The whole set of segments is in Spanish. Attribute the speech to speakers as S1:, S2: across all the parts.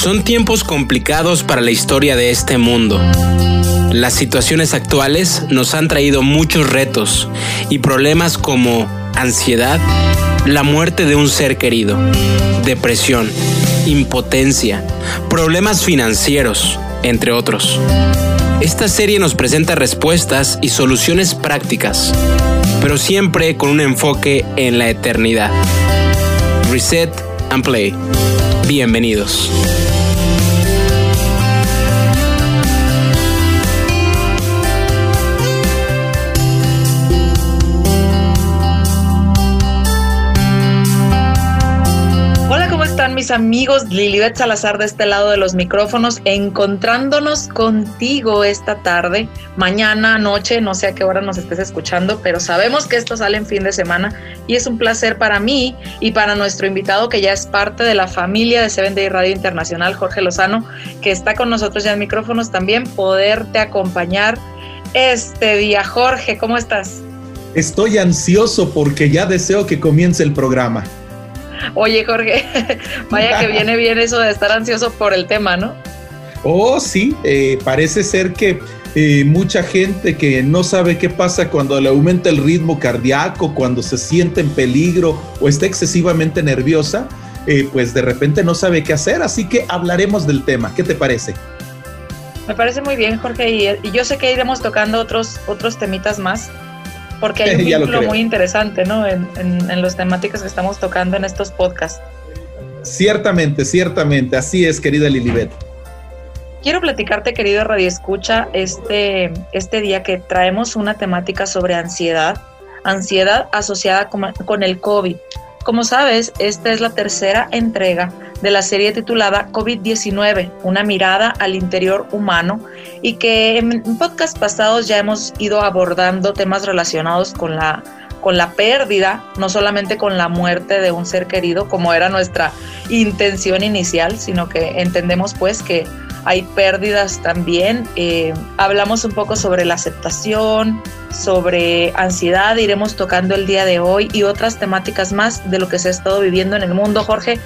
S1: Son tiempos complicados para la historia de este mundo. Las situaciones actuales nos han traído muchos retos y problemas como ansiedad, la muerte de un ser querido, depresión, impotencia, problemas financieros, entre otros. Esta serie nos presenta respuestas y soluciones prácticas, pero siempre con un enfoque en la eternidad. Reset and Play. Bienvenidos.
S2: Mis amigos? Lilibet Salazar de este lado de los micrófonos, encontrándonos contigo esta tarde, mañana, noche, no sé a qué hora nos estés escuchando, pero sabemos que esto sale en fin de semana y es un placer para mí y para nuestro invitado que ya es parte de la familia de Seven Day Radio Internacional, Jorge Lozano, que está con nosotros ya en micrófonos también, poderte acompañar este día. Jorge, ¿cómo estás?
S3: Estoy ansioso porque ya deseo que comience el programa.
S2: Oye, Jorge, vaya que viene bien eso de estar ansioso por el tema, ¿no?
S3: Oh, sí, eh, parece ser que eh, mucha gente que no sabe qué pasa cuando le aumenta el ritmo cardíaco, cuando se siente en peligro o está excesivamente nerviosa, eh, pues de repente no sabe qué hacer, así que hablaremos del tema. ¿Qué te parece?
S2: Me parece muy bien, Jorge, y, y yo sé que iremos tocando otros, otros temitas más porque hay un vínculo muy interesante, ¿no? En, en, los temáticas que estamos tocando en estos podcasts.
S3: Ciertamente, ciertamente, así es, querida Lilibet.
S2: Quiero platicarte, querido Radio Escucha, este, este día que traemos una temática sobre ansiedad, ansiedad asociada con, con el COVID. Como sabes, esta es la tercera entrega de la serie titulada COVID-19, una mirada al interior humano y que en podcast pasados ya hemos ido abordando temas relacionados con la con la pérdida, no solamente con la muerte de un ser querido, como era nuestra intención inicial, sino que entendemos pues que hay pérdidas también. Eh, hablamos un poco sobre la aceptación, sobre ansiedad, iremos tocando el día de hoy y otras temáticas más de lo que se ha estado viviendo en el mundo, Jorge,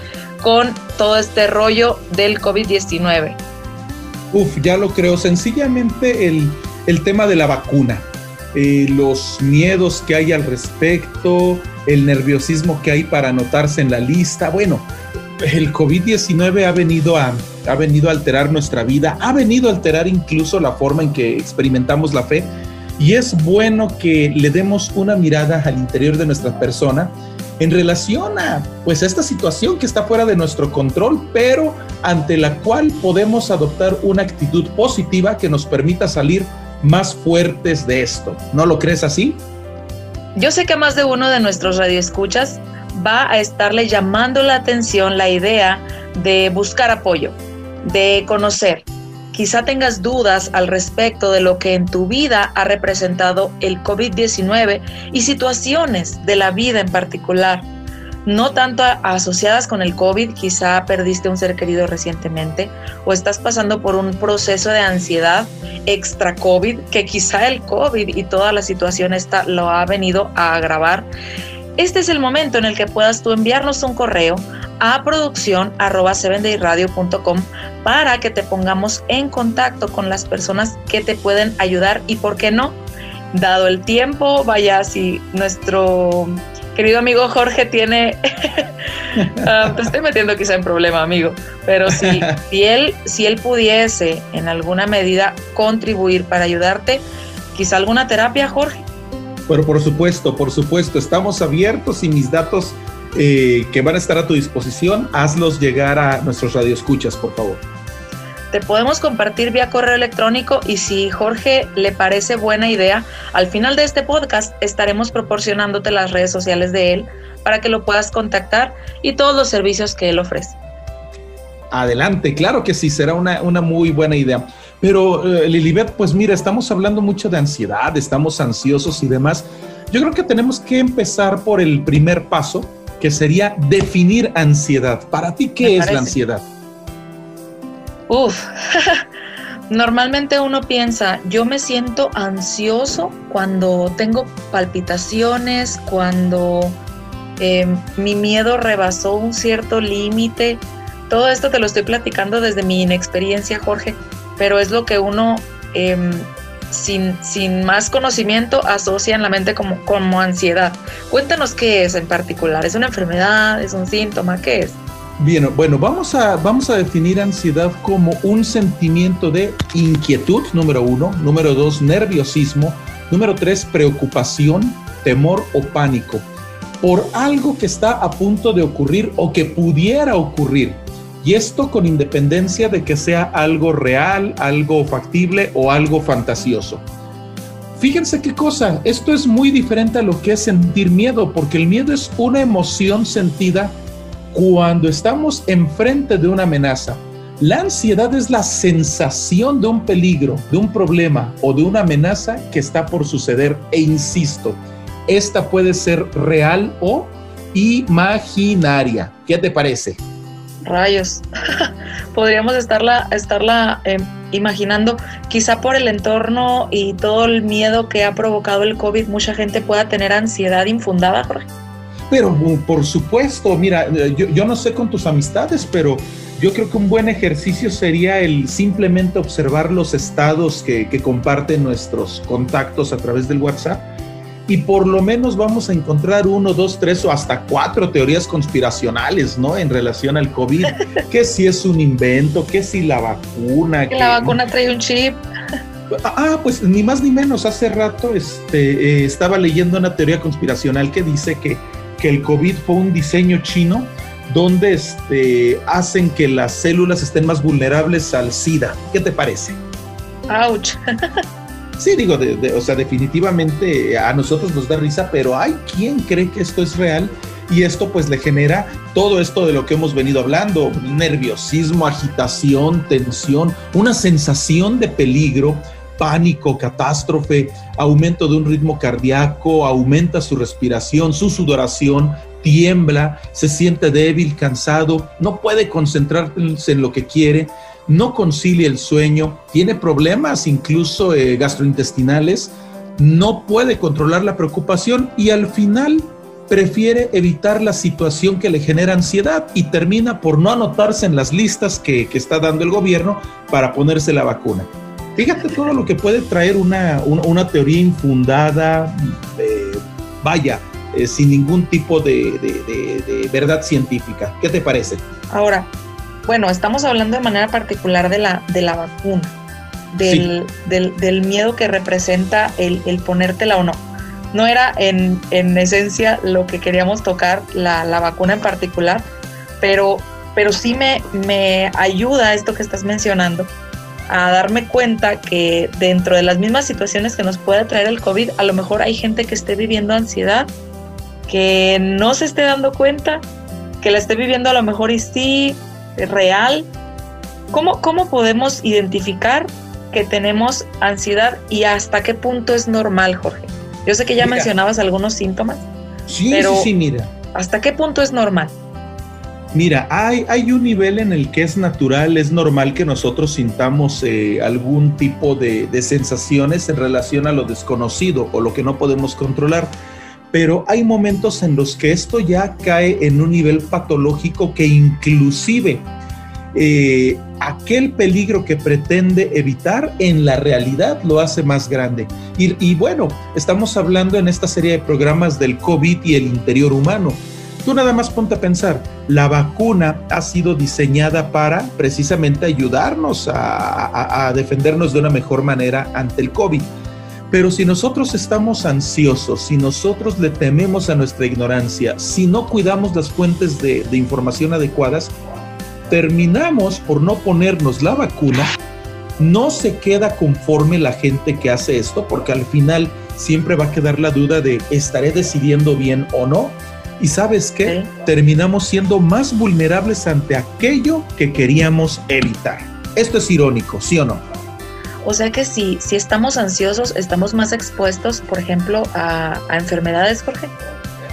S2: con todo este rollo del COVID-19.
S3: Uf, ya lo creo. Sencillamente el, el tema de la vacuna, eh, los miedos que hay al respecto, el nerviosismo que hay para anotarse en la lista. Bueno, el COVID-19 ha venido a, ha venido a alterar nuestra vida, ha venido a alterar incluso la forma en que experimentamos la fe y es bueno que le demos una mirada al interior de nuestra persona en relación a pues esta situación que está fuera de nuestro control, pero ante la cual podemos adoptar una actitud positiva que nos permita salir más fuertes de esto. ¿No lo crees así?
S2: Yo sé que más de uno de nuestros radioescuchas va a estarle llamando la atención la idea de buscar apoyo, de conocer. Quizá tengas dudas al respecto de lo que en tu vida ha representado el COVID-19 y situaciones de la vida en particular. No tanto asociadas con el COVID, quizá perdiste un ser querido recientemente o estás pasando por un proceso de ansiedad extra COVID que quizá el COVID y toda la situación esta lo ha venido a agravar. Este es el momento en el que puedas tú enviarnos un correo a producción para que te pongamos en contacto con las personas que te pueden ayudar y por qué no, dado el tiempo, vaya si nuestro querido amigo Jorge tiene, ah, te estoy metiendo quizá en problema amigo, pero si, si, él, si él pudiese en alguna medida contribuir para ayudarte, quizá alguna terapia Jorge
S3: pero por supuesto, por supuesto, estamos abiertos y mis datos eh, que van a estar a tu disposición, hazlos llegar a nuestros radioescuchas, por favor.
S2: Te podemos compartir vía correo electrónico y si Jorge le parece buena idea, al final de este podcast estaremos proporcionándote las redes sociales de él para que lo puedas contactar y todos los servicios que él ofrece.
S3: Adelante, claro que sí, será una, una muy buena idea. Pero eh, Lilibet, pues mira, estamos hablando mucho de ansiedad, estamos ansiosos y demás. Yo creo que tenemos que empezar por el primer paso, que sería definir ansiedad. Para ti, ¿qué es la ansiedad?
S2: Uf, normalmente uno piensa, yo me siento ansioso cuando tengo palpitaciones, cuando em, mi miedo rebasó un cierto límite, todo esto te lo estoy platicando desde mi inexperiencia, Jorge, pero es lo que uno em, sin, sin, más conocimiento asocia en la mente como, como ansiedad. Cuéntanos qué es en particular. ¿Es una enfermedad? ¿Es un síntoma? ¿Qué es?
S3: Bien, bueno, vamos a, vamos a definir ansiedad como un sentimiento de inquietud, número uno, número dos, nerviosismo, número tres, preocupación, temor o pánico por algo que está a punto de ocurrir o que pudiera ocurrir. Y esto con independencia de que sea algo real, algo factible o algo fantasioso. Fíjense qué cosa, esto es muy diferente a lo que es sentir miedo, porque el miedo es una emoción sentida cuando estamos enfrente de una amenaza. La ansiedad es la sensación de un peligro, de un problema o de una amenaza que está por suceder. E insisto, esta puede ser real o imaginaria. ¿Qué te parece?
S2: Rayos. Podríamos estarla, estarla em, imaginando, quizá por el entorno y todo el miedo que ha provocado el COVID, mucha gente pueda tener ansiedad infundada,
S3: Pero uh, por supuesto, mira, eh, yo, no sé con tus amistades, pero yo creo que un buen ejercicio sería el simplemente observar los estados que comparten nuestros contactos a través del WhatsApp y por lo menos vamos a encontrar uno, dos, tres o hasta cuatro teorías conspiracionales, ¿no? En relación al COVID, que si es un invento, que si la vacuna.
S2: Que, la vacuna trae un chip.
S3: Ah, pues ni más ni menos. Hace rato este, eh, estaba leyendo una teoría conspiracional que dice que, que el COVID fue un diseño chino donde este, hacen que las células estén más vulnerables al SIDA. ¿Qué te parece?
S2: ¡Auch!
S3: Sí, digo, o sea, definitivamente a nosotros nos da risa, pero hay quien cree que esto es real y esto pues le genera todo esto de lo que hemos venido hablando, nerviosismo, agitación, tensión, una sensación de peligro, pánico, catástrofe, aumento de un ritmo cardíaco, aumenta su respiración, su sudoración, tiembla, se siente débil, cansado, no puede concentrarse en lo que quiere no concilia el sueño, tiene problemas incluso eh, gastrointestinales, no puede controlar la preocupación y al final prefiere evitar la situación que le genera ansiedad y termina por no anotarse en las listas que, está dando el gobierno para ponerse la vacuna. Fíjate todo lo que puede traer una, teoría infundada, eh, vaya, eh, sin ningún tipo de, de verdad científica. ¿Qué te parece?
S2: Ahora, bueno, estamos hablando de manera particular de la, de la vacuna, del, del, miedo que representa el, el, ponértela o no. No era en, en esencia lo que queríamos tocar, la, la, vacuna en particular, pero, pero sí me, me ayuda esto que estás mencionando a darme cuenta que dentro de las mismas situaciones que nos puede traer el COVID, a lo mejor hay gente que esté viviendo ansiedad, que no se esté dando cuenta, que la esté viviendo a lo mejor y sí, real. ¿Cómo, ¿Cómo podemos identificar que tenemos ansiedad y hasta qué punto es normal, Jorge? Yo sé que ya mencionabas algunos síntomas.
S3: Sí, pero sí, mira.
S2: ¿Hasta qué punto es normal?
S3: Mira, hay, hay un nivel en el que es natural, es normal que nosotros sintamos eh, algún tipo de, de sensaciones en relación a lo desconocido o lo que no podemos controlar pero hay momentos en los que esto ya cae en un nivel patológico que inclusive eh, aquel peligro que pretende evitar en la realidad lo hace más grande. Y, bueno, estamos hablando en esta serie de programas del COVID y el interior humano. Tú nada más ponte a pensar, la vacuna ha sido diseñada para precisamente ayudarnos a defendernos de una mejor manera ante el COVID pero si nosotros estamos ansiosos, si nosotros le tememos a nuestra ignorancia, si no cuidamos las fuentes de, información adecuadas, terminamos por no ponernos la vacuna. No se queda conforme la gente que hace esto, porque al final siempre va a quedar la duda de estaré decidiendo bien o no. Y sabes qué? Terminamos siendo más vulnerables ante aquello que queríamos evitar. Esto es irónico, ¿sí o no?
S2: O sea que si, si estamos ansiosos, estamos más expuestos, por ejemplo, a, enfermedades, Jorge.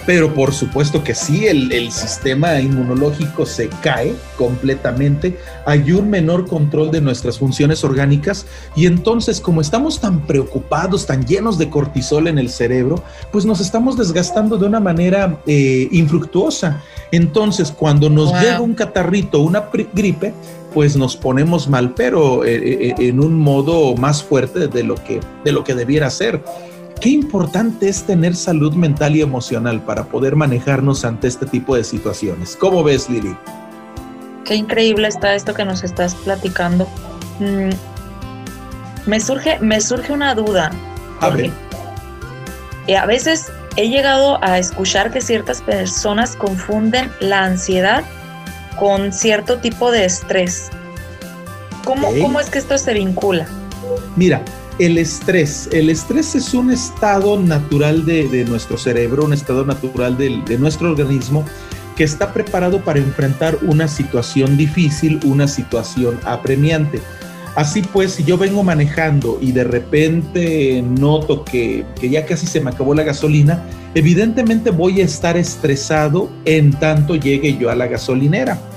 S3: pero por supuesto que sí, el, el, sistema inmunológico se cae completamente, hay un menor control de nuestras funciones orgánicas y entonces como estamos tan preocupados, tan llenos de cortisol en el cerebro, pues nos estamos desgastando de una manera eh, infructuosa. Entonces cuando nos llega un catarrito, una gripe, pues nos ponemos mal, pero eh, eh, en un modo más fuerte de lo que, de lo que debiera ser. Qué importante es tener salud mental y emocional para poder manejarnos ante este tipo de situaciones. ¿Cómo ves, Lili?
S2: Qué increíble está esto que nos estás platicando. Mm, me, surge, me surge una duda.
S3: A ver.
S2: Eh, a veces he llegado a escuchar que ciertas personas confunden la ansiedad con cierto tipo de estrés. ¿Cómo, ¿cómo es que esto se vincula?
S3: Mira, el estrés. El estrés es un estado natural de, nuestro cerebro, un estado natural de, de nuestro organismo que está preparado para enfrentar una situación difícil, una situación apremiante. Así pues, si yo vengo manejando y de repente noto que, que, ya casi se me acabó la gasolina, evidentemente voy a estar estresado en tanto llegue yo a la gasolinera.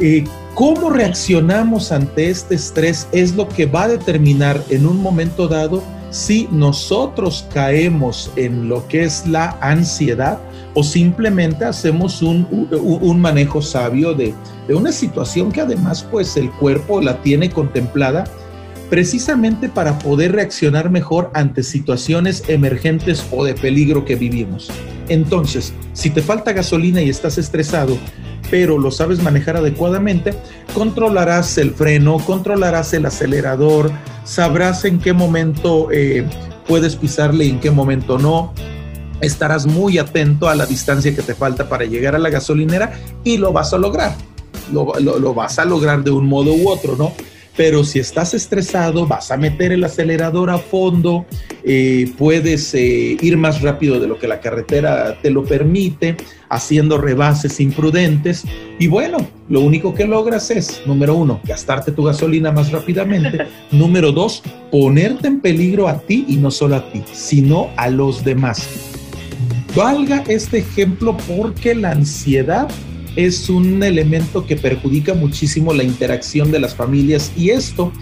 S3: Eh, cómo reaccionamos ante este estrés es lo que va a determinar en un momento dado si nosotros caemos en lo que es la ansiedad o simplemente hacemos un, manejo sabio de, de, una situación que además pues el cuerpo la tiene contemplada precisamente para poder reaccionar mejor ante situaciones emergentes o de peligro que vivimos. Entonces, si te falta gasolina y estás estresado, pero lo sabes manejar adecuadamente, controlarás el freno, controlarás el acelerador, sabrás en qué momento eh, puedes pisarle y en qué momento no. Estarás muy atento a la distancia que te falta para llegar a la gasolinera y lo vas a lograr. Lo, lo vas a lograr de un modo u otro, ¿no? Pero si estás estresado, vas a meter el acelerador a fondo, eh, puedes eh, ir más rápido de lo que la carretera te lo permite, haciendo rebases imprudentes. Y bueno, lo único que logras es, número uno, gastarte tu gasolina más rápidamente. número dos, ponerte en peligro a ti y no solo a ti, sino a los demás. Valga este ejemplo porque la ansiedad es un elemento que perjudica muchísimo la interacción de las familias y esto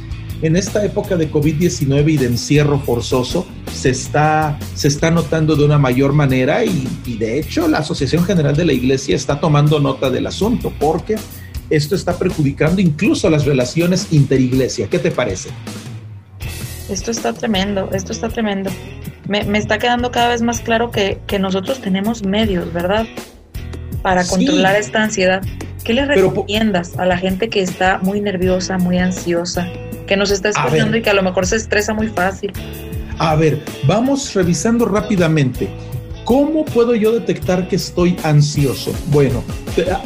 S3: en esta época de COVID-19 y de encierro forzoso se está, se está notando de una mayor manera y, de hecho la Asociación General de la Iglesia está tomando nota del asunto porque esto está perjudicando incluso las relaciones interiglesia. ¿Qué te parece?
S2: Esto está tremendo, esto está tremendo. Me, me está quedando cada vez más claro que, que nosotros tenemos medios, ¿verdad? Para controlar esta ansiedad. ¿Qué le recomiendas a la gente que está muy nerviosa, muy ansiosa, que nos está escuchando y que a lo mejor se estresa muy fácil?
S3: A ver, vamos revisando rápidamente. ¿Cómo puedo yo detectar que estoy ansioso? Bueno,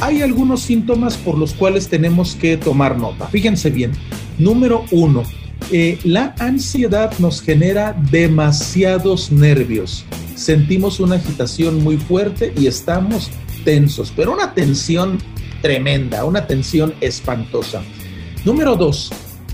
S3: hay algunos síntomas por los cuales tenemos que tomar nota. Fíjense bien. Número uno, eh, la ansiedad nos genera demasiados nervios. Sentimos una agitación muy fuerte y estamos tensos, pero una tensión tremenda, una tensión espantosa. Número dos,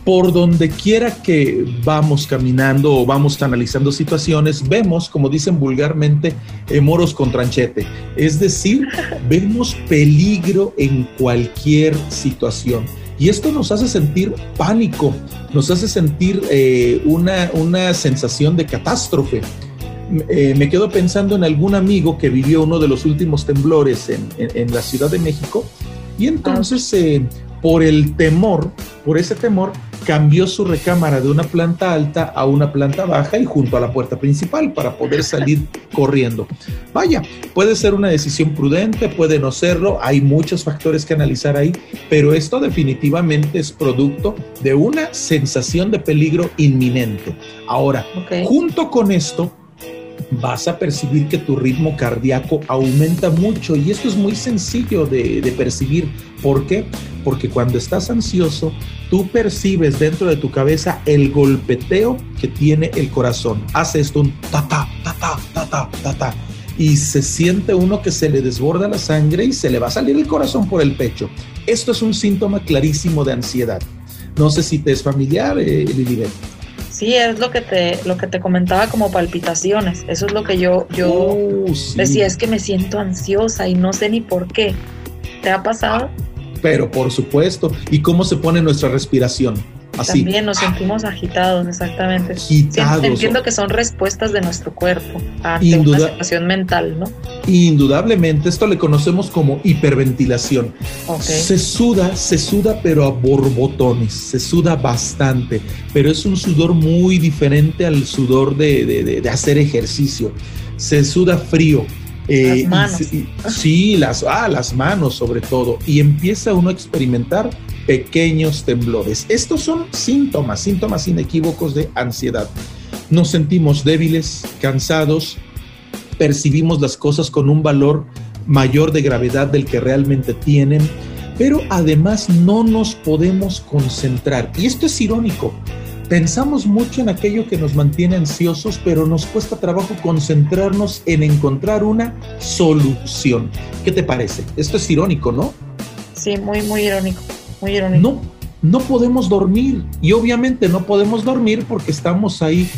S3: por donde quiera que vamos caminando o vamos analizando situaciones, vemos, como dicen vulgarmente, eh, moros con tranchete. Es decir, vemos peligro en cualquier situación. Y esto nos hace sentir pánico, nos hace sentir eh, una, una sensación de catástrofe. Eh, me quedo pensando en algún amigo que vivió uno de los últimos temblores en, la Ciudad de México y entonces eh, por el temor, por ese temor, cambió su recámara de una planta alta a una planta baja y junto a la puerta principal para poder salir corriendo. Vaya, puede ser una decisión prudente, puede no serlo, hay muchos factores que analizar ahí, pero esto definitivamente es producto de una sensación de peligro inminente. Ahora, junto con esto, vas a percibir que tu ritmo cardíaco aumenta mucho y esto es muy sencillo de, percibir. ¿Por qué? Porque cuando estás ansioso, tú percibes dentro de tu cabeza el golpeteo que tiene el corazón. Hace esto un ta ta ta ta ta ta ta ta y se siente uno que se le desborda la sangre y se le va a salir el corazón por el pecho. Esto es un síntoma clarísimo de ansiedad. No sé si te es familiar, eh, Lilibet.
S2: Sí, es lo que te, lo que te comentaba como palpitaciones. Eso es lo que yo, yo oh, decía, es que me siento ansiosa y no sé ni por qué. ¿Te ha pasado?
S3: Pero por supuesto. ¿Y cómo se pone nuestra respiración?
S2: También nos sentimos agitados, exactamente. Agitados. Entiendo que son respuestas de nuestro cuerpo a una situación mental, ¿no?
S3: Indudablemente, esto le conocemos como hiperventilación. Se suda, se suda, pero a borbotones, se suda bastante, pero es un sudor muy diferente al sudor de, de hacer ejercicio. Se suda frío,
S2: eh, las manos.
S3: sí, las, ah, las manos sobre todo. Y empieza uno a experimentar pequeños temblores. Estos son síntomas, síntomas inequívocos de ansiedad. Nos sentimos débiles, cansados, percibimos las cosas con un valor mayor de gravedad del que realmente tienen, pero además no nos podemos concentrar. Y esto es irónico Pensamos mucho en aquello que nos mantiene ansiosos, pero nos cuesta trabajo concentrarnos en encontrar una solución. ¿Qué te parece? Esto es irónico, ¿no?
S2: Sí, muy, muy irónico,
S3: No, no podemos dormir y obviamente no podemos dormir porque estamos ahí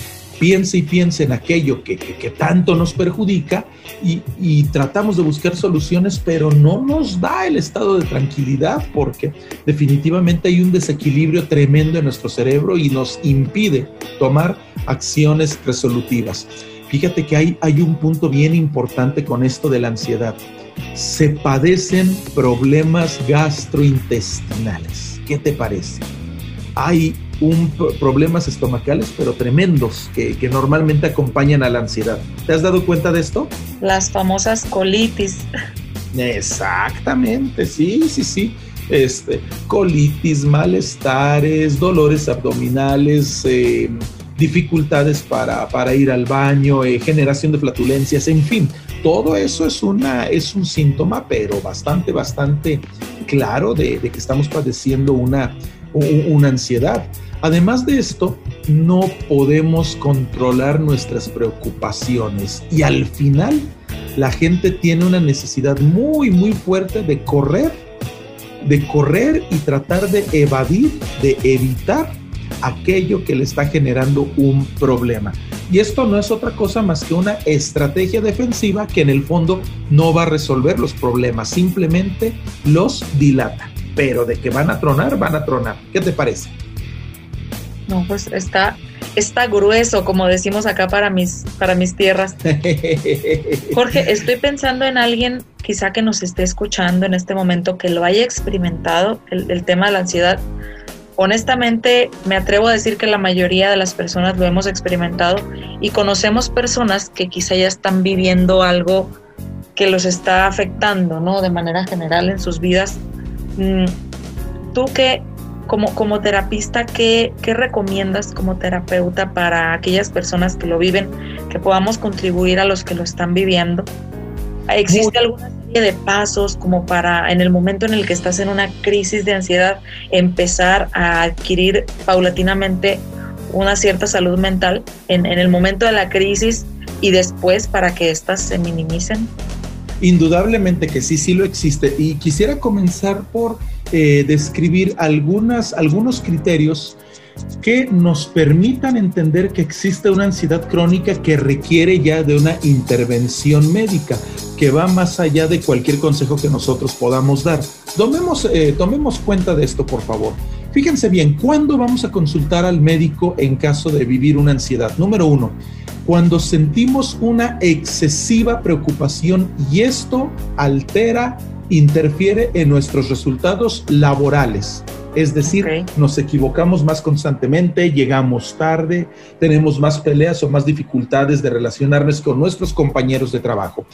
S3: piense y piense en aquello que, tanto nos perjudica y, tratamos de buscar soluciones, pero no nos da el estado de tranquilidad porque definitivamente hay un desequilibrio tremendo en nuestro cerebro y nos impide tomar acciones resolutivas. Fíjate que hay, hay un punto bien importante con esto de la ansiedad. Se padecen problemas gastrointestinales. ¿Qué te parece? Hay un problemas estomacales, pero tremendos, que, normalmente acompañan a la ansiedad. ¿Te has dado cuenta de esto?
S2: Las famosas colitis.
S3: Exactamente, sí, sí, sí. Este, colitis, malestares, dolores abdominales, eh, dificultades para, para, ir al baño, eh, generación de flatulencias, en fin, todo eso es, una, es un síntoma, pero bastante, bastante claro de, que estamos padeciendo una, una ansiedad. Además de esto, no podemos controlar nuestras preocupaciones y al final la gente tiene una necesidad muy, muy fuerte de correr, de correr y tratar de evadir, de evitar aquello que le está generando un problema. Y esto no es otra cosa más que una estrategia defensiva que en el fondo no va a resolver los problemas, simplemente los dilata. Pero de que van a tronar, van a tronar. ¿Qué te parece?
S2: No, pues está, está grueso, como decimos acá para mis, para mis tierras. Jorge, estoy pensando en alguien quizá que nos esté escuchando en este momento, que lo haya experimentado, el, el tema de la ansiedad. Honestamente, me atrevo a decir que la mayoría de las personas lo hemos experimentado y conocemos personas que quizá ya están viviendo algo que los está afectando, ¿no? De manera general en sus vidas. Mm, ¿Tú qué, como, como terapista, ¿qué, ¿qué, recomiendas como terapeuta para aquellas personas que lo viven, que podamos contribuir a los que lo están viviendo? ¿Existe alguna de pasos como para en el momento en el que estás en una crisis de ansiedad empezar a adquirir paulatinamente una cierta salud mental en, en el momento de la crisis y después para que éstas se minimicen?
S3: Indudablemente que sí, sí lo existe. Y quisiera comenzar por eh, describir algunas, algunos criterios que nos permitan entender que existe una ansiedad crónica que requiere ya de una intervención médica, que va más allá de cualquier consejo que nosotros podamos dar. Tomemos, eh, tomemos cuenta de esto, por favor. Fíjense bien, ¿cuándo vamos a consultar al médico en caso de vivir una ansiedad? Número uno, cuando sentimos una excesiva preocupación y esto altera interfiere en nuestros resultados laborales. Es decir, nos equivocamos más constantemente, llegamos tarde, tenemos más peleas o más dificultades de relacionarnos con nuestros compañeros de trabajo.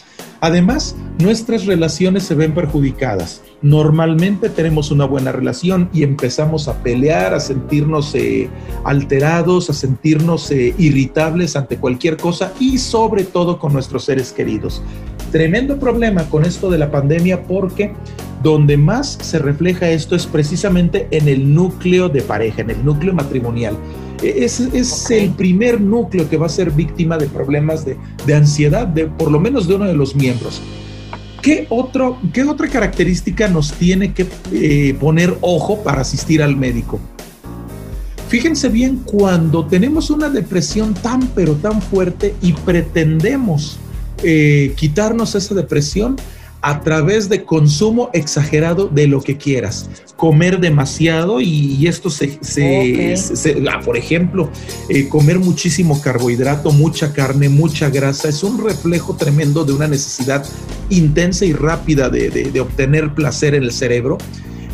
S3: Además, nuestras relaciones se ven perjudicadas. Normalmente tenemos una buena relación y empezamos a pelear, a sentirnos eh, alterados, a sentirnos eh, irritables ante cualquier cosa y sobre todo con nuestros seres queridos. Tremendo problema con esto de la pandemia porque donde más se refleja esto es precisamente en el núcleo de pareja, en el núcleo matrimonial. E, es, el primer núcleo que va a ser víctima de problemas de, de, ansiedad, de, por lo menos de uno de los miembros. ¿Qué, otro, qué otra característica nos tiene que eh, poner ojo para asistir al médico? Fíjense bien cuando tenemos una depresión tan pero tan fuerte y pretendemos eh, quitarnos esa depresión a través de consumo exagerado de lo que quieras. Comer demasiado y, esto se, ah, por ejemplo, eh, comer muchísimo carbohidrato, mucha carne, mucha grasa, es un reflejo tremendo de una necesidad intensa y rápida de obtener placer en el cerebro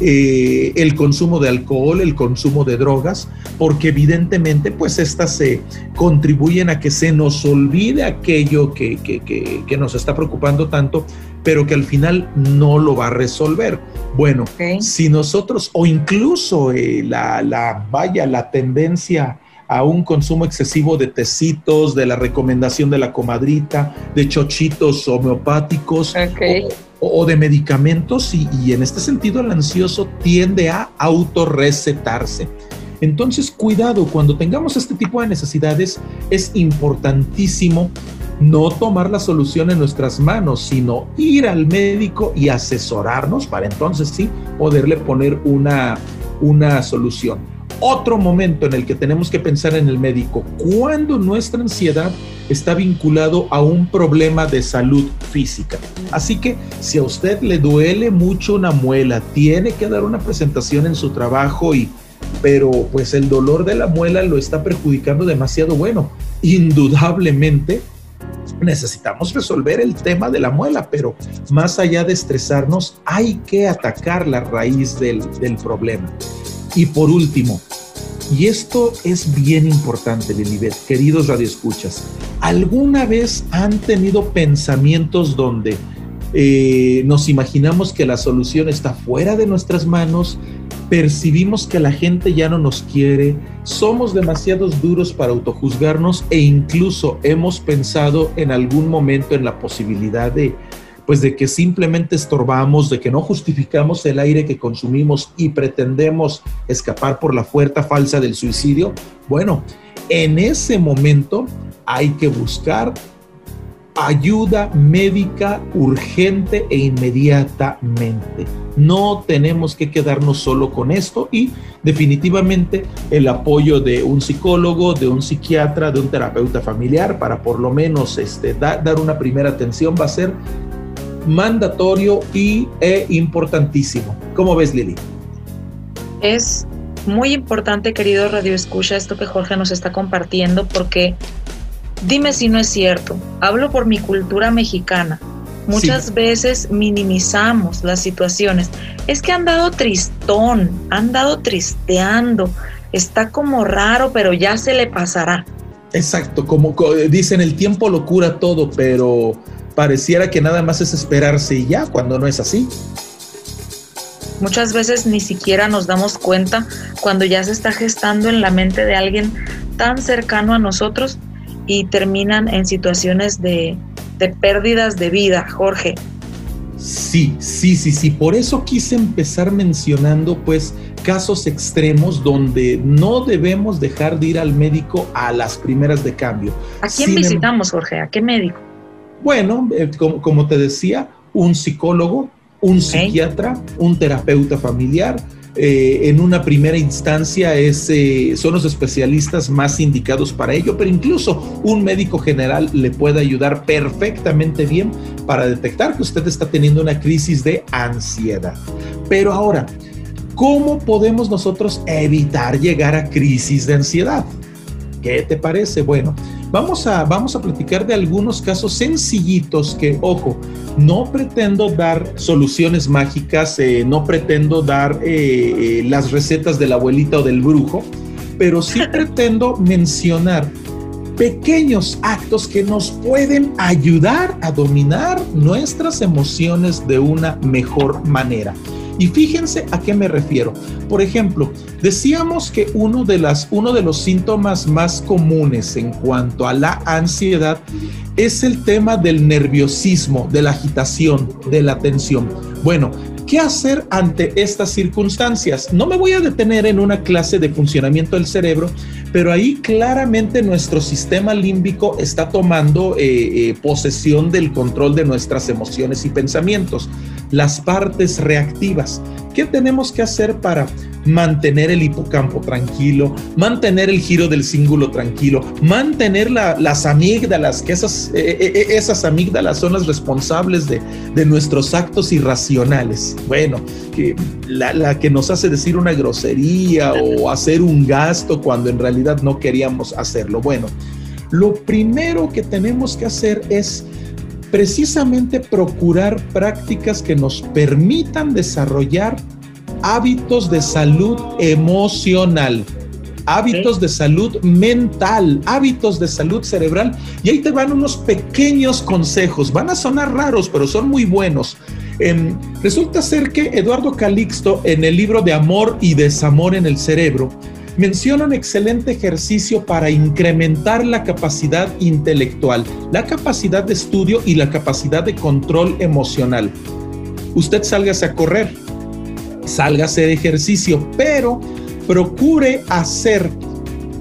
S3: eh, el consumo de alcohol, el consumo de drogas, porque evidentemente pues estas se contribuyen a que se nos olvide aquello que, que, nos está preocupando tanto, pero que al final no lo va a resolver. Bueno, si nosotros, o incluso eh, la, la, vaya, la tendencia a un consumo excesivo de tecitos, de la recomendación de la comadrita, de chochitos homeopáticos o, de medicamentos y, y, en este sentido el ansioso tiende a autorrecetarse. Entonces, cuidado, cuando tengamos este tipo de necesidades es importantísimo no tomar la solución en nuestras manos, sino ir al médico y asesorarnos para entonces sí poderle poner una, una solución otro momento en el que tenemos que pensar en el médico, cuando nuestra ansiedad está vinculado a un problema de salud física. Así que si a usted le duele mucho una muela, tiene que dar una presentación en su trabajo y pero pues el dolor de la muela lo está perjudicando demasiado bueno. Indudablemente necesitamos resolver el tema de la muela, pero más allá de estresarnos, hay que atacar la raíz del, del problema. Y por último, y esto es bien importante, Lilibet, queridos radioescuchas, ¿alguna vez han tenido pensamientos donde eh, nos imaginamos que la solución está fuera de nuestras manos, percibimos que la gente ya no nos quiere, somos demasiados duros para autojuzgarnos e incluso hemos pensado en algún momento en la posibilidad de pues de que simplemente estorbamos, de que no justificamos el aire que consumimos y pretendemos escapar por la puerta falsa del suicidio, bueno, en ese momento hay que buscar ayuda médica urgente e inmediatamente. No tenemos que quedarnos solo con esto y definitivamente el apoyo de un psicólogo, de un psiquiatra, de un terapeuta familiar para por lo menos este, dar una primera atención va a ser mandatorio y e importantísimo. ¿Cómo ves, Lili?
S2: Es muy importante, querido Radio Escucha, esto que Jorge nos está compartiendo, porque dime si no es cierto. Hablo por mi cultura mexicana. Muchas veces minimizamos las situaciones. Es que han dado tristón, han dado tristeando, está como raro, pero ya se le pasará.
S3: Exacto, como dicen, el tiempo lo cura todo, pero pareciera que nada más es esperarse y ya, cuando no es así.
S2: Muchas veces ni siquiera nos damos cuenta cuando ya se está gestando en la mente de alguien tan cercano a nosotros y terminan en situaciones de, de pérdidas de vida, Jorge.
S3: Sí, sí, sí, sí. Por eso quise empezar mencionando pues casos extremos donde no debemos dejar de ir al médico a las primeras de cambio.
S2: ¿A quién em- visitamos, Jorge? ¿A qué médico?
S3: Bueno, eh, como, te decía, un psicólogo, un psiquiatra, un terapeuta familiar. Eh, en una primera instancia eh, son los especialistas más indicados para ello, pero incluso un médico general le puede ayudar perfectamente bien para detectar que usted está teniendo una crisis de ansiedad. Pero ahora, ¿cómo podemos nosotros evitar llegar a crisis de ansiedad? ¿Qué te parece? Bueno, Vamos a, vamos a platicar de algunos casos sencillitos que, ojo, no pretendo dar soluciones mágicas, eh, no pretendo dar eh, eh, las recetas de la abuelita o del brujo, pero sí pretendo mencionar pequeños actos que nos pueden ayudar a dominar nuestras emociones de una mejor manera. Y fíjense a qué me refiero. Por ejemplo, decíamos que uno de, los síntomas más comunes en cuanto a la ansiedad es el tema del nerviosismo, de la agitación, de la tensión. Bueno, ¿qué hacer ante estas circunstancias? No me voy a detener en una clase de funcionamiento del cerebro, pero ahí claramente nuestro sistema límbico está tomando eh, eh, posesión del control de nuestras emociones y pensamientos, las partes reactivas. ¿Qué tenemos que hacer para mantener el hipocampo tranquilo, mantener el giro del cíngulo tranquilo, mantener las amígdalas, que esas, eh, eh, eh, esas amígdalas son las responsables de, nuestros actos irracionales. Bueno, que la, que nos hace decir una grosería o hacer un gasto cuando en realidad no queríamos hacerlo. Bueno, lo primero que tenemos que hacer es precisamente procurar prácticas que nos permitan desarrollar hábitos de salud emocional, hábitos de salud mental, hábitos de salud cerebral. Y ahí te van unos pequeños consejos. Van a sonar raros, pero son muy buenos. Em, resulta ser que Eduardo Calixto, en el libro de Amor y Desamor en el Cerebro, menciona un excelente ejercicio para incrementar la capacidad intelectual, la capacidad de estudio y la capacidad de control emocional. Usted sálgase a correr, salga a hacer ejercicio, pero procure hacer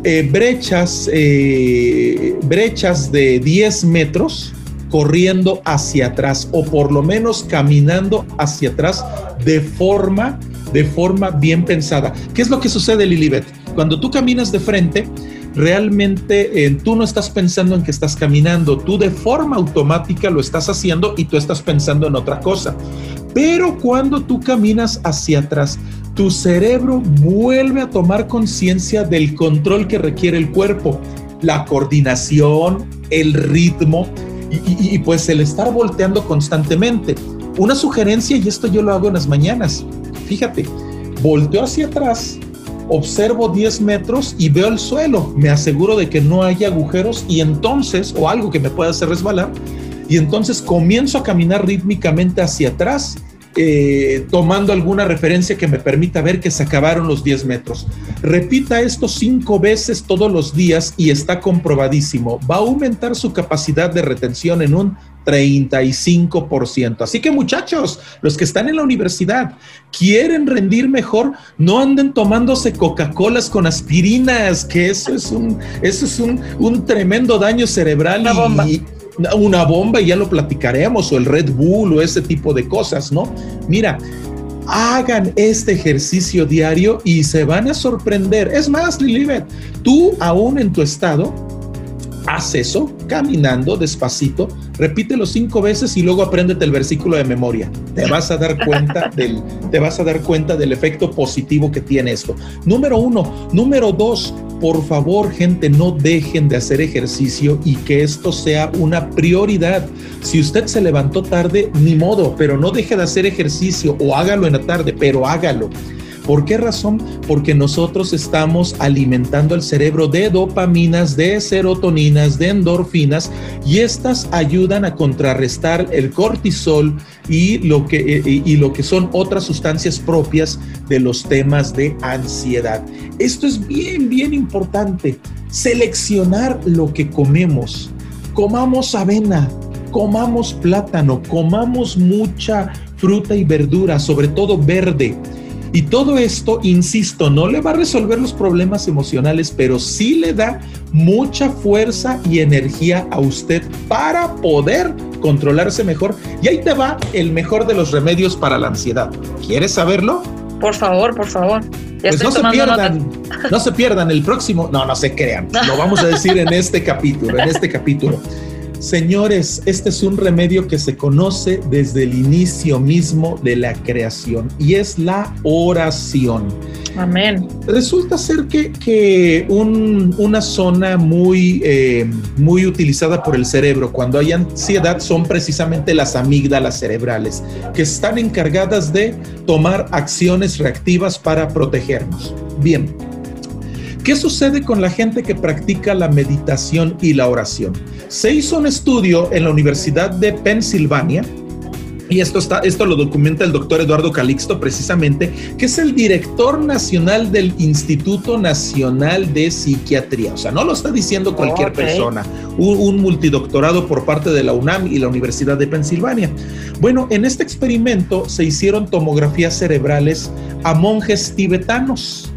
S3: eh, brechas, eh, brechas de 10 metros corriendo hacia atrás o por lo menos caminando hacia atrás de forma, de forma bien pensada. ¿Qué es lo que sucede, Lilibet? Cuando tú caminas de frente, realmente eh, tú no estás pensando en que estás caminando, tú de forma automática lo estás haciendo y tú estás pensando en otra cosa. Pero cuando tú caminas hacia atrás, tu cerebro vuelve a tomar conciencia del control que requiere el cuerpo, la coordinación, el ritmo y, y, pues el estar volteando constantemente. Una sugerencia, y esto yo lo hago en las mañanas, fíjate, volteo hacia atrás, observo 10 metros y veo el suelo, me aseguro de que no haya agujeros y entonces, o algo que me pueda hacer resbalar, y entonces comienzo a caminar rítmicamente hacia atrás, eh, tomando alguna referencia que me permita ver que se acabaron los 10 metros. Repita esto cinco veces todos los días y está comprobadísimo. Va a aumentar su capacidad de retención en un 35%. Así que muchachos, los que están en la universidad, quieren rendir mejor, no anden tomándose Coca-Colas con aspirinas, que eso es un, eso es un, un tremendo daño cerebral. y, una bomba y ya lo platicaremos, o el Red Bull o ese tipo de cosas, ¿no? Mira, hagan este ejercicio diario y se van a sorprender. Es más, Lilibet, tú aún en tu estado, haz eso caminando despacito, repítelo cinco veces y luego apréndete el versículo de memoria. Te vas a dar cuenta del, te vas a dar cuenta del efecto positivo que tiene esto. Número uno. Número dos, por favor, gente, no dejen de hacer ejercicio y que esto sea una prioridad. Si usted se levantó tarde, ni modo, pero no deje de hacer ejercicio o hágalo en la tarde, pero hágalo. ¿Por qué razón? Porque nosotros estamos alimentando el cerebro de dopaminas, de serotoninas, de endorfinas y estas ayudan a contrarrestar el cortisol y lo que, eh, y, lo que son otras sustancias propias de los temas de ansiedad. Esto es bien, bien importante. Seleccionar lo que comemos. Comamos avena, comamos plátano, comamos mucha fruta y verdura, sobre todo verde y todo esto, insisto, no le va a resolver los problemas emocionales, pero sí le da mucha fuerza y energía a usted para poder controlarse mejor. Y ahí te va el mejor de los remedios para la ansiedad. ¿Quieres saberlo?
S2: Por favor, por favor.
S3: pues no se pierdan, no se pierdan el próximo, no, no se crean, lo vamos a decir en este capítulo, en este capítulo. Señores, este es un remedio que se conoce desde el inicio mismo de la creación y es la oración.
S2: Amén.
S3: Resulta ser que, una zona muy, eh, muy utilizada por el cerebro cuando hay ansiedad son precisamente las amígdalas cerebrales, que están encargadas de tomar acciones reactivas para protegernos. Bien, ¿Qué sucede con la gente que practica la meditación y la oración? Se hizo un estudio en la Universidad de Pensilvania y esto, está, esto lo documenta el doctor Eduardo Calixto precisamente, que es el director nacional del Instituto Nacional de Psiquiatría. O sea, no lo está diciendo cualquier persona, un, un, multidoctorado por parte de la UNAM y la Universidad de Pensilvania. Bueno, en este experimento se hicieron tomografías cerebrales a monjes tibetanos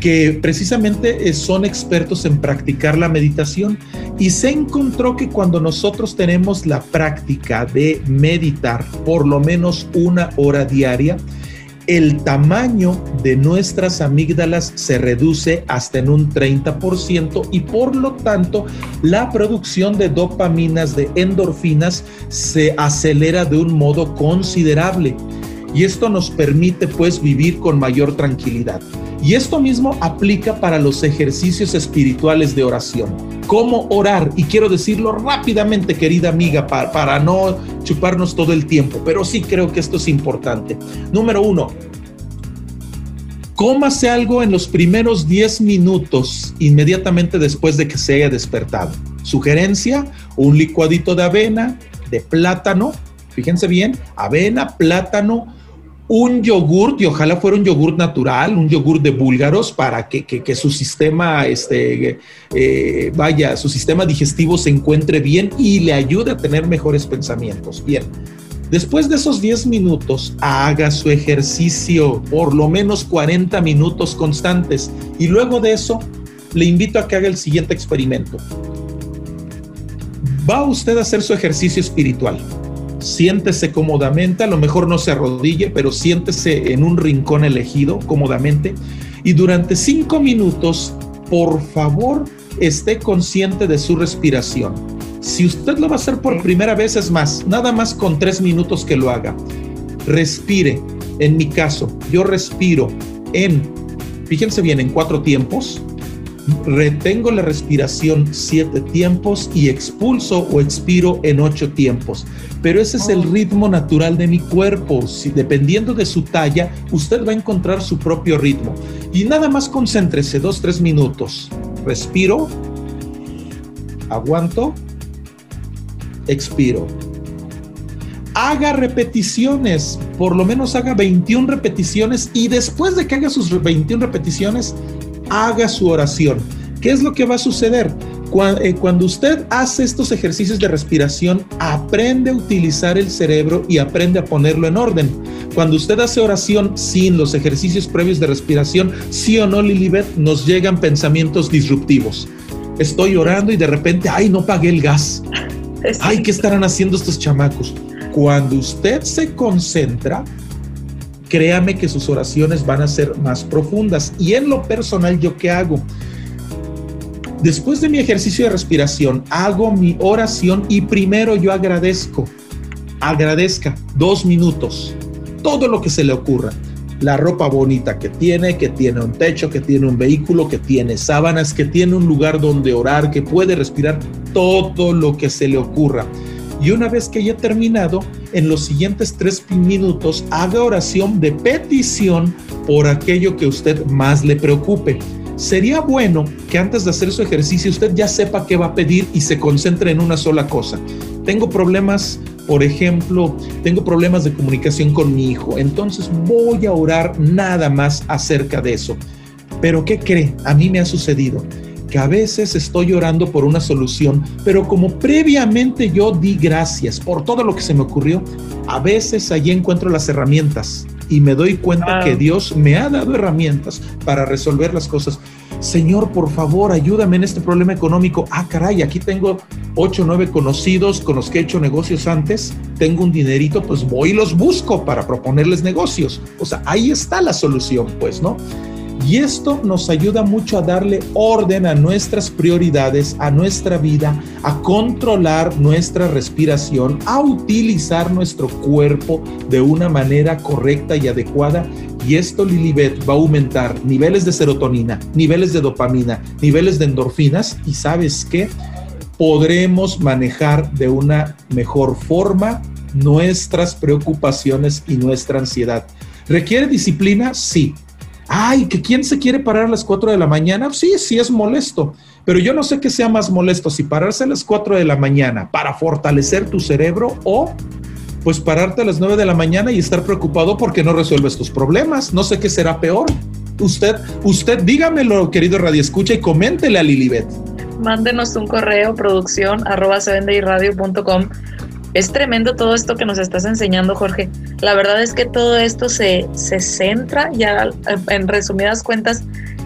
S3: que precisamente eh, son expertos en practicar la meditación y se encontró que cuando nosotros tenemos la práctica de meditar por lo menos una hora diaria, el tamaño de nuestras amígdalas se reduce hasta en un 30% y por lo tanto la producción de dopaminas, de endorfinas, se acelera de un modo considerable. Y esto nos permite pues vivir con mayor tranquilidad. Y esto mismo aplica para los ejercicios espirituales de oración. ¿Cómo orar? Y quiero decirlo rápidamente, querida amiga, para, no chuparnos todo el tiempo, pero sí creo que esto es importante. Número uno, cómase algo en los primeros 10 minutos inmediatamente después de que se haya despertado. Sugerencia, un licuadito de avena, de plátano, fíjense bien, avena, plátano, un yogurt y ojalá fuera un yogurt natural, un yogurt de búlgaros para que, su sistema, este, eh, vaya, su sistema digestivo se encuentre bien y le ayude a tener mejores pensamientos. Bien, después de esos 10 minutos, haga su ejercicio, por lo menos 40 minutos constantes y luego de eso, le invito a que haga el siguiente experimento. Va usted a hacer su ejercicio espiritual siéntese cómodamente, a lo mejor no se arrodille, pero siéntese en un rincón elegido cómodamente y durante cinco minutos, por favor, esté consciente de su respiración. Si usted lo va a hacer por primera vez, es más, nada más con tres minutos que lo haga. Respire. En mi caso, yo respiro en, fíjense bien, en cuatro tiempos, retengo la respiración siete tiempos y expulso o expiro en ocho tiempos. Pero ese es el oh. ritmo natural de mi cuerpo. Si, dependiendo de su talla, usted va a encontrar su propio ritmo. Y nada más concéntrese dos, tres minutos. Respiro, aguanto, expiro. Haga repeticiones, por lo menos haga 21 repeticiones y después de que haga sus 21 repeticiones, haga su oración. ¿Qué es lo que va a suceder? Eh, cuando usted hace estos ejercicios de respiración, aprende a utilizar el cerebro y aprende a ponerlo en orden. Cuando usted hace oración sin los ejercicios previos de respiración, sí o no, Lilibet, nos llegan pensamientos disruptivos. Estoy orando y de repente, ay, no pagué el gas. Ay, ¿qué estarán haciendo estos chamacos? Cuando usted se concentra, créame que sus oraciones van a ser más profundas. Y en lo personal, ¿yo qué hago? Después de mi ejercicio de respiración, hago mi oración y primero yo agradezco. Agradezca dos minutos todo lo que se le ocurra. La ropa bonita que tiene, que tiene un techo, que tiene un vehículo, que tiene sábanas, que tiene un lugar donde orar, que puede respirar, todo lo que se le ocurra. Y una vez que haya terminado, en los siguientes tres minutos haga oración de petición por aquello que usted más le preocupe. Sería bueno que antes de hacer su ejercicio usted ya sepa qué va a pedir y se concentre en una sola cosa. Tengo problemas, por ejemplo, tengo problemas de comunicación con mi hijo, entonces voy a orar nada más acerca de eso. Pero ¿qué cree? A mí me ha sucedido que a veces estoy orando por una solución, pero como previamente yo di gracias por todo lo que se me ocurrió, a veces allí encuentro las herramientas y me doy cuenta que Dios me ha dado herramientas para resolver las cosas. Señor, por favor, ayúdame en este problema económico. Ah, caray, aquí tengo ocho o nueve conocidos con los que he hecho negocios antes. Tengo un dinerito, pues voy y los busco para proponerles negocios. O sea, ahí está la solución, pues, ¿no? Y esto nos ayuda mucho a darle orden a nuestras prioridades, a nuestra vida, a controlar nuestra respiración, a utilizar nuestro cuerpo de una manera correcta y adecuada. Y esto, Lilibet, va a aumentar niveles de serotonina, niveles de dopamina, niveles de endorfinas y sabes qué? Podremos manejar de una mejor forma nuestras preocupaciones y nuestra ansiedad. ¿Requiere disciplina? Sí Ay, que quién se quiere parar a las 4 de la mañana. Sí, sí es molesto, pero yo no sé qué sea más molesto, si pararse a las 4 de la mañana para fortalecer tu cerebro o pues pararte a las 9 de la mañana y estar preocupado porque no resuelves tus problemas. No sé qué será peor. Usted, usted dígamelo, querido Radio Escucha, y coméntele a Lilibet.
S2: Mándenos un correo, producción, arroba es tremendo todo esto que nos estás enseñando, Jorge. La verdad es que todo esto se, se centra ya en resumidas cuentas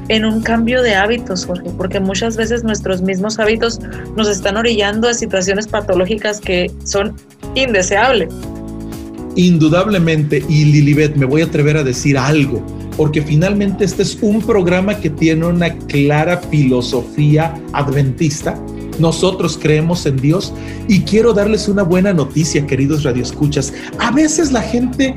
S2: en un cambio de hábitos, Jorge, porque muchas veces nuestros mismos hábitos nos están orillando a situaciones patológicas que son indeseables.
S3: Indudablemente, y Lilibet, me voy a atrever a decir algo, porque finalmente este es un programa que tiene una clara filosofía adventista. Nosotros creemos en Dios y quiero darles una buena noticia, queridos radioescuchas. A veces la gente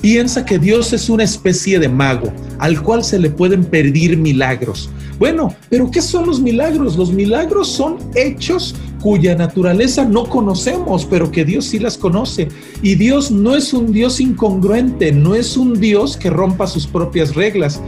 S3: piensa que Dios es una especie de mago al cual se le pueden pedir milagros. Bueno, pero ¿qué son los milagros? Los milagros son hechos cuya naturaleza no conocemos, pero que Dios sí las conoce. Y Dios no es un Dios incongruente, no es un Dios que rompa sus propias reglas.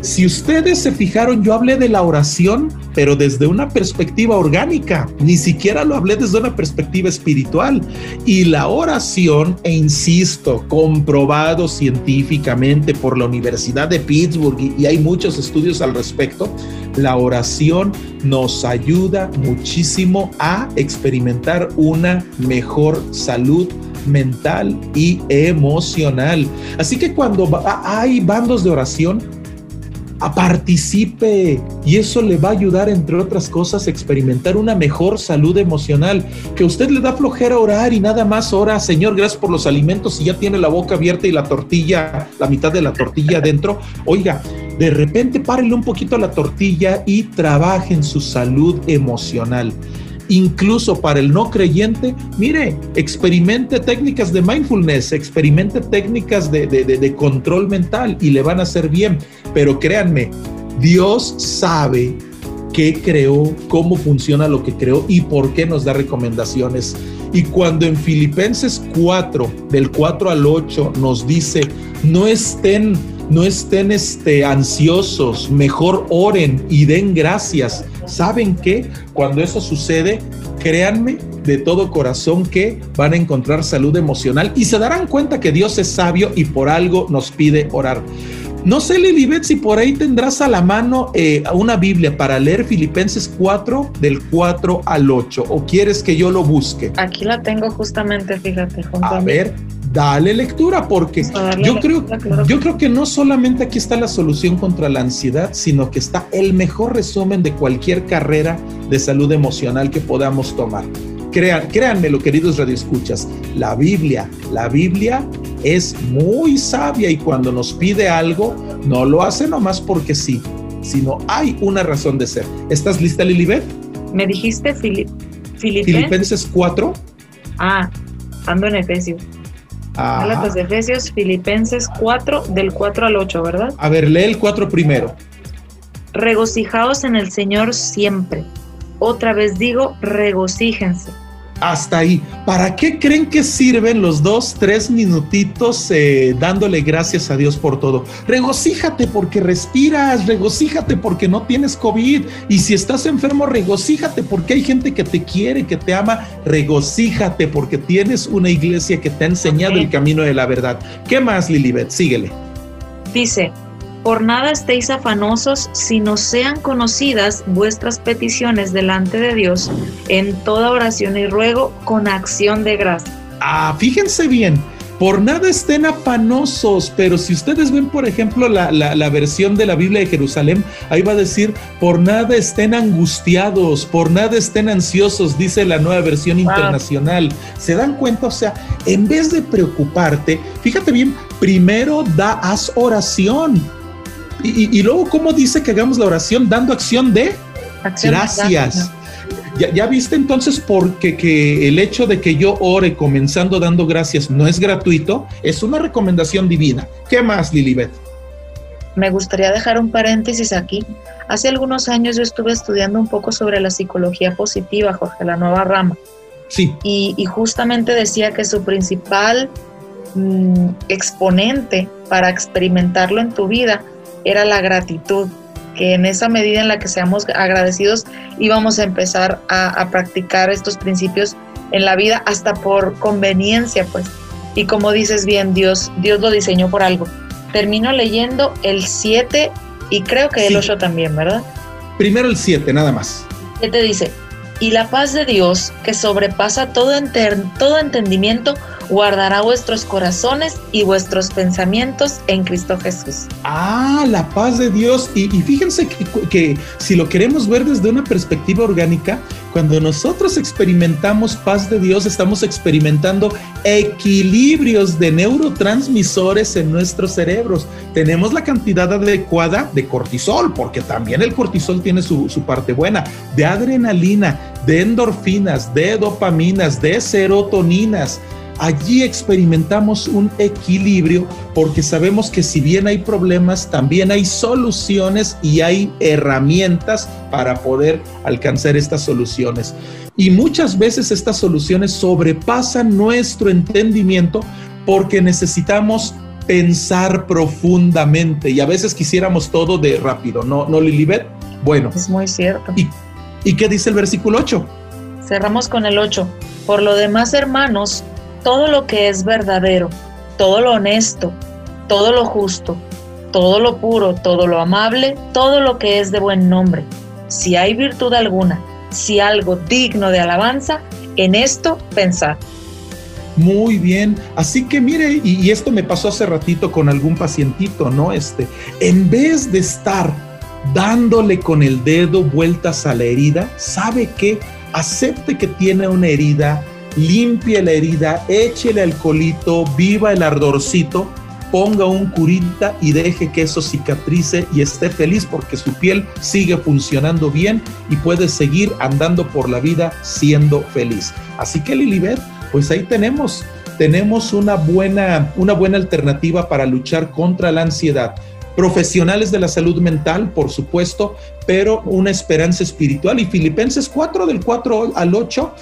S3: Si ustedes se fijaron, yo hablé de la oración, pero desde una perspectiva orgánica, ni siquiera lo hablé desde una perspectiva espiritual. Y la oración, e insisto, comprobado científicamente por la Universidad de Pittsburgh, y hay muchos estudios al respecto, la oración nos ayuda muchísimo a experimentar una mejor salud mental y emocional. Así que cuando hay bandos de oración, a participe y eso le va a ayudar, entre otras cosas, a experimentar una mejor salud emocional. Que usted le da flojera orar y nada más ora, Señor, gracias por los alimentos y ya tiene la boca abierta y la tortilla, la mitad de la tortilla adentro. Oiga, de repente párele un poquito a la tortilla y trabaje en su salud emocional incluso para el no creyente, mire, experimente técnicas de mindfulness, experimente técnicas de, control mental y le van a hacer bien. Pero créanme, Dios sabe qué creó, cómo funciona lo que creó y por qué nos da recomendaciones. Y cuando en Filipenses 4, del 4 al 8, nos dice, no estén, no estén este, ansiosos, mejor oren y den gracias ¿Saben qué? Cuando eso sucede, créanme de todo corazón que van a encontrar salud emocional y se darán cuenta que Dios es sabio y por algo nos pide orar. No sé, Lilibet, si por ahí tendrás a la mano eh, una Biblia para leer Filipenses 4 del 4 al 8 o quieres que yo lo busque.
S2: Aquí la tengo justamente, fíjate.
S3: a ver, dale lectura, porque yo, creo, yo creo que no solamente aquí está la solución contra la ansiedad, sino que está el mejor resumen de cualquier carrera de salud emocional que podamos tomar. Crean, créanmelo, queridos radioescuchas, la Biblia, la Biblia es muy sabia y cuando nos pide algo, no lo hace nomás porque sí, sino hay una razón de ser. ¿Estás lista, Lilibet?
S2: Me dijiste Filip
S3: Filipenses 4.
S2: Ah, ando en Efesios. Gálatas de Efesios, Filipenses 4, del 4 al 8, ¿verdad?
S3: A ver, lee el 4 primero.
S2: Regocijaos en el Señor siempre. Otra vez digo, regocíjense
S3: hasta ahí. ¿Para qué creen que sirven los dos, tres minutitos eh, dándole gracias a Dios por todo? Regocíjate porque respiras, regocíjate porque no tienes COVID. Y si estás enfermo, regocíjate porque hay gente que te quiere, que te ama. Regocíjate porque tienes una iglesia que te ha enseñado el camino de la verdad. ¿Qué más, Lilibet? Síguele.
S2: Dice, por nada estéis afanosos, sino sean conocidas vuestras peticiones delante de Dios en toda oración y ruego con acción de gracia.
S3: Ah, fíjense bien, por nada estén afanosos, pero si ustedes ven, por ejemplo, la, versión de la Biblia de Jerusalén, ahí va a decir, por nada estén angustiados, por nada estén ansiosos, dice la nueva versión internacional. ¿Se dan cuenta? O sea, en vez de preocuparte, fíjate bien, primero da, haz oración y, luego, ¿cómo dice que hagamos la oración? Dando acción de gracias. Ya, viste entonces porque que el hecho de que yo ore comenzando dando gracias no es gratuito, es una recomendación divina. ¿Qué más, Lilibet?
S2: Me gustaría dejar un paréntesis aquí. Hace algunos años yo estuve estudiando un poco sobre la psicología positiva, Jorge, la nueva rama.
S3: Sí.
S2: Y, justamente decía que su principal mm, exponente para experimentarlo en tu vida era la gratitud, que en esa medida en la que seamos agradecidos íbamos a empezar a, practicar estos principios en la vida hasta por conveniencia, pues. Y como dices bien, Dios, Dios lo diseñó por algo. Termino leyendo el 7 y creo que el 8 también, ¿verdad?
S3: Primero el 7, nada más.
S2: ¿Qué te dice? Y la paz de Dios, que sobrepasa todo, todo entendimiento, guardará vuestros corazones y vuestros pensamientos en Cristo Jesús.
S3: Ah, la paz de Dios. Y, fíjense que, que, si lo queremos ver desde una perspectiva orgánica, cuando nosotros experimentamos paz de Dios, estamos experimentando equilibrios de neurotransmisores en nuestros cerebros. Tenemos la cantidad adecuada de cortisol, porque también el cortisol tiene su, su parte buena, de adrenalina, de endorfinas, de dopaminas, de serotoninas allí experimentamos un equilibrio porque sabemos que si bien hay problemas, también hay soluciones y hay herramientas para poder alcanzar estas soluciones. Y muchas veces estas soluciones sobrepasan nuestro entendimiento porque necesitamos pensar profundamente y a veces quisiéramos todo de rápido, ¿no, no Lilibet? Bueno.
S2: Es muy cierto.
S3: ¿Y, ¿Y qué dice el versículo 8?
S2: Cerramos con el 8. Por lo demás, hermanos, todo lo que es verdadero, todo lo honesto, todo lo justo, todo lo puro, todo lo amable, todo lo que es de buen nombre. Si hay virtud alguna, si algo digno de alabanza, en esto pensad.
S3: Muy bien, así que mire, y, esto me pasó hace ratito con algún pacientito, ¿no? Este, en vez de estar dándole con el dedo vueltas a la herida, ¿sabe qué? Acepte que tiene una herida, limpie la herida, échele alcoholito, viva el ardorcito, ponga un curita y deje que eso cicatrice y esté feliz porque su piel sigue funcionando bien y puede seguir andando por la vida siendo feliz. Así que Lilibet, pues ahí tenemos, tenemos una buena, una buena alternativa para luchar contra la ansiedad profesionales de la salud mental, por supuesto, pero una esperanza espiritual. Y Filipenses 4 del 4 al 8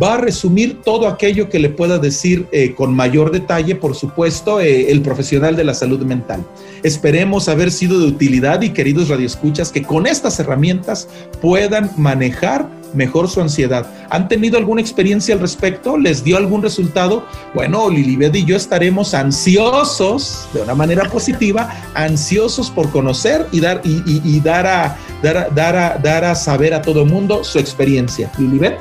S3: va a resumir todo aquello que le pueda decir eh, con mayor detalle, por supuesto, eh, el profesional de la salud mental. Esperemos haber sido de utilidad y queridos radioescuchas que con estas herramientas puedan manejar mejor su ansiedad. ¿Han tenido alguna experiencia al respecto? ¿Les dio algún resultado? Bueno, Lilibet y yo estaremos ansiosos, de una manera positiva, ansiosos por conocer y dar, y, dar, a, dar, dar, a, dar a saber a todo mundo su experiencia. Lilibet.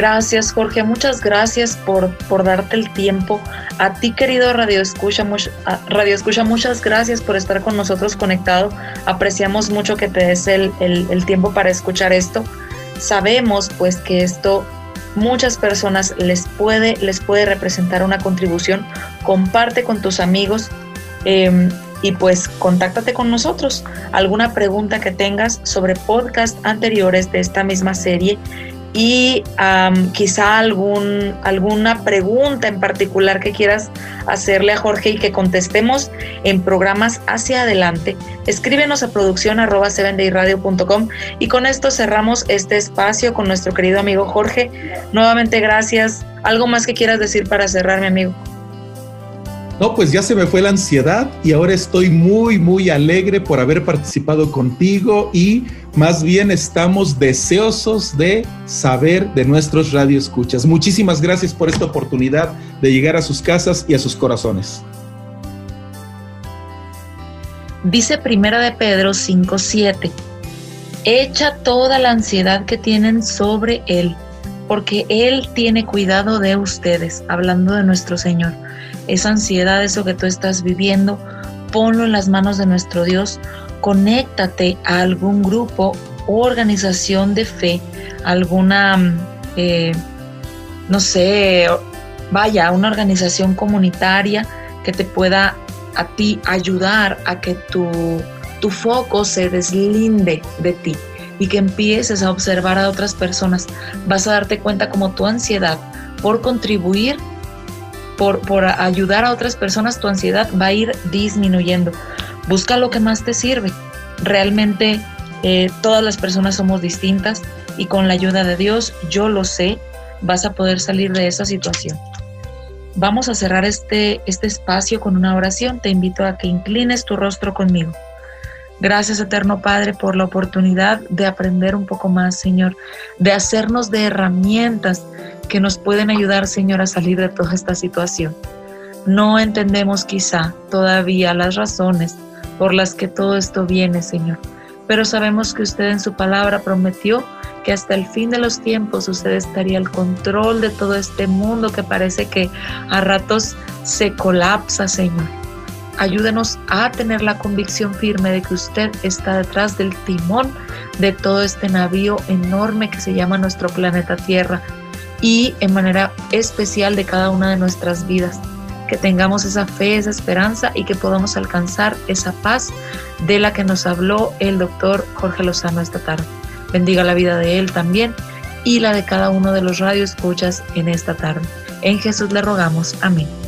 S2: Gracias, Jorge. Muchas gracias por, por darte el tiempo. A ti, querido Radio Escucha, muchas gracias por estar con nosotros conectado. Apreciamos mucho que te des el, el, tiempo para escuchar esto. Sabemos, pues, que esto muchas personas les puede, les puede representar una contribución. Comparte con tus amigos. Em, y pues contáctate con nosotros. Alguna pregunta que tengas sobre podcast anteriores de esta misma serie y quizá algún, alguna pregunta en particular que quieras hacerle a Jorge y que contestemos en programas hacia adelante, escríbenos a producción arroba y con esto cerramos este espacio con nuestro querido amigo Jorge. Nuevamente gracias. ¿Algo más que quieras decir para cerrar, mi amigo?
S3: No, pues ya se me fue la ansiedad y ahora estoy muy, muy alegre por haber participado contigo y más bien estamos deseosos de saber de nuestros radioescuchas. Muchísimas gracias por esta oportunidad de llegar a sus casas y a sus corazones.
S2: Dice Primera de Pedro 5:7. Echa toda la ansiedad que tienen sobre él, porque él tiene cuidado de ustedes, hablando de nuestro Señor esa ansiedad, eso que tú estás viviendo, ponlo en las manos de nuestro Dios, conéctate a algún grupo o organización de fe, alguna, eh, no sé, vaya, una organización comunitaria que te pueda a ti ayudar a que tu, tu foco se deslinde de ti y que empieces a observar a otras personas. Vas a darte cuenta como tu ansiedad por contribuir por, ayudar a otras personas, tu ansiedad va a ir disminuyendo. Busca lo que más te sirve. Realmente eh, todas las personas somos distintas y con la ayuda de Dios, yo lo sé, vas a poder salir de esa situación. Vamos a cerrar este, este espacio con una oración. Te invito a que inclines tu rostro conmigo. Gracias, Eterno Padre, por la oportunidad de aprender un poco más, Señor, de hacernos de herramientas que nos pueden ayudar, Señor, a salir de toda esta situación. No entendemos quizá todavía las razones por las que todo esto viene, Señor, pero sabemos que usted en su palabra prometió que hasta el fin de los tiempos usted estaría al control de todo este mundo que parece que a ratos se colapsa, Señor. Ayúdenos a tener la convicción firme de que usted está detrás del timón de todo este navío enorme que se llama nuestro planeta Tierra y en manera especial de cada una de nuestras vidas. Que tengamos esa fe, esa esperanza y que podamos alcanzar esa paz de la que nos habló el doctor Jorge Lozano esta tarde. Bendiga la vida de él también y la de cada uno de los radioescuchas en esta tarde. En Jesús le rogamos. Amén.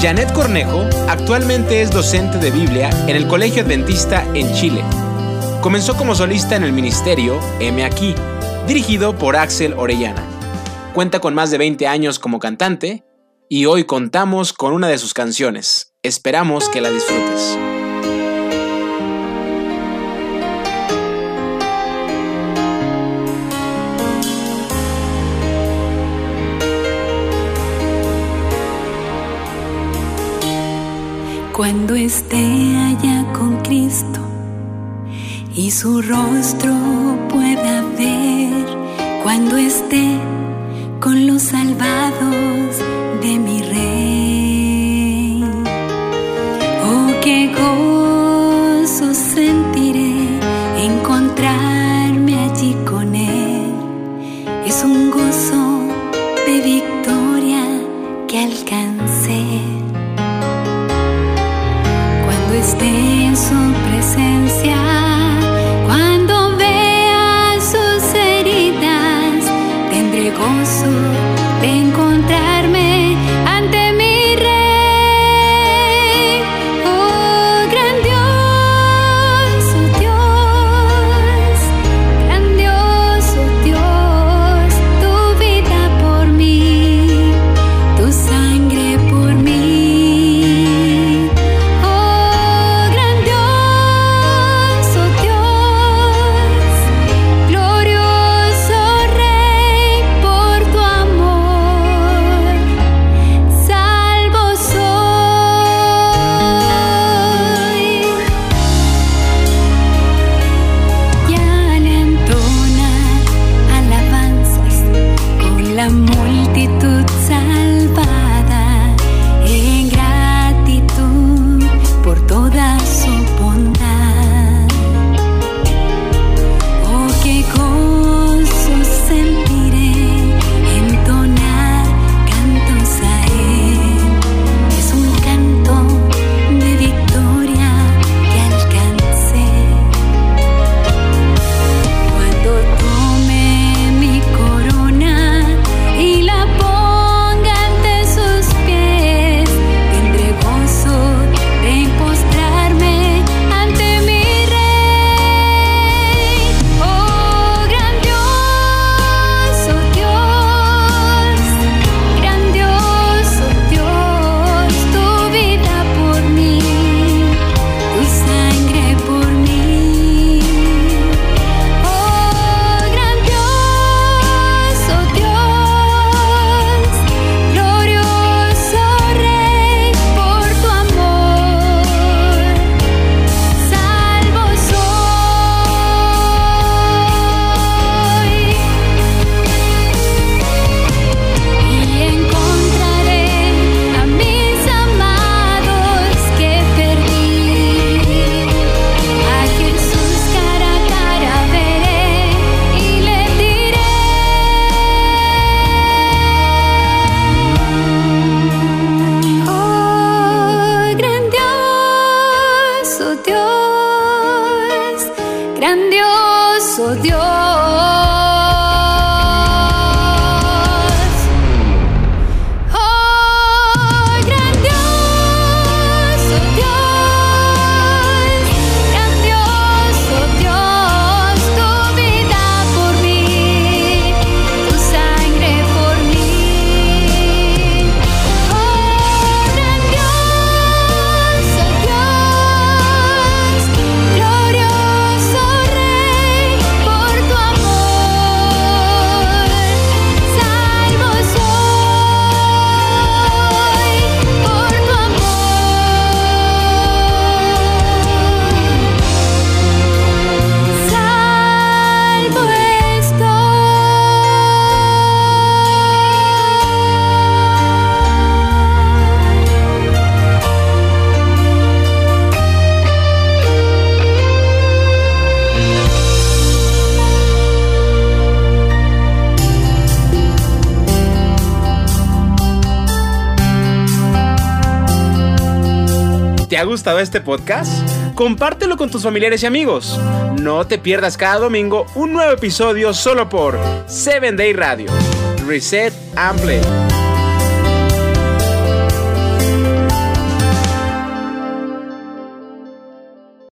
S1: Janet Cornejo actualmente es docente de Biblia en el Colegio Adventista en Chile. Comenzó como solista en el ministerio M Aquí, dirigido por Axel Orellana. Cuenta con más de 20 años como cantante y hoy contamos con una de sus canciones. Esperamos que la disfrutes.
S4: Cuando esté allá con Cristo y su rostro pueda ver, cuando esté con los salvados de mi
S1: ¿Te ha gustado este podcast? Compártelo con tus familiares y amigos. No te pierdas cada domingo un nuevo episodio solo por 7 Day Radio. Reset and.